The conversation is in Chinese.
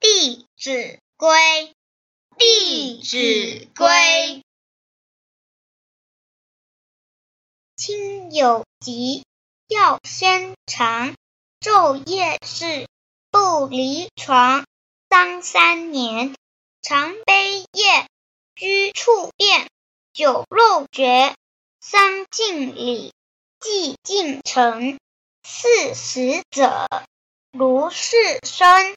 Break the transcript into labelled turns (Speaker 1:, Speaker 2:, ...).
Speaker 1: 弟子规》，《弟子规》。亲有疾，药先尝。昼夜侍，不离床。丧三年，常悲咽。居处变，酒肉绝。丧尽礼，祭尽诚。四十者，如是生。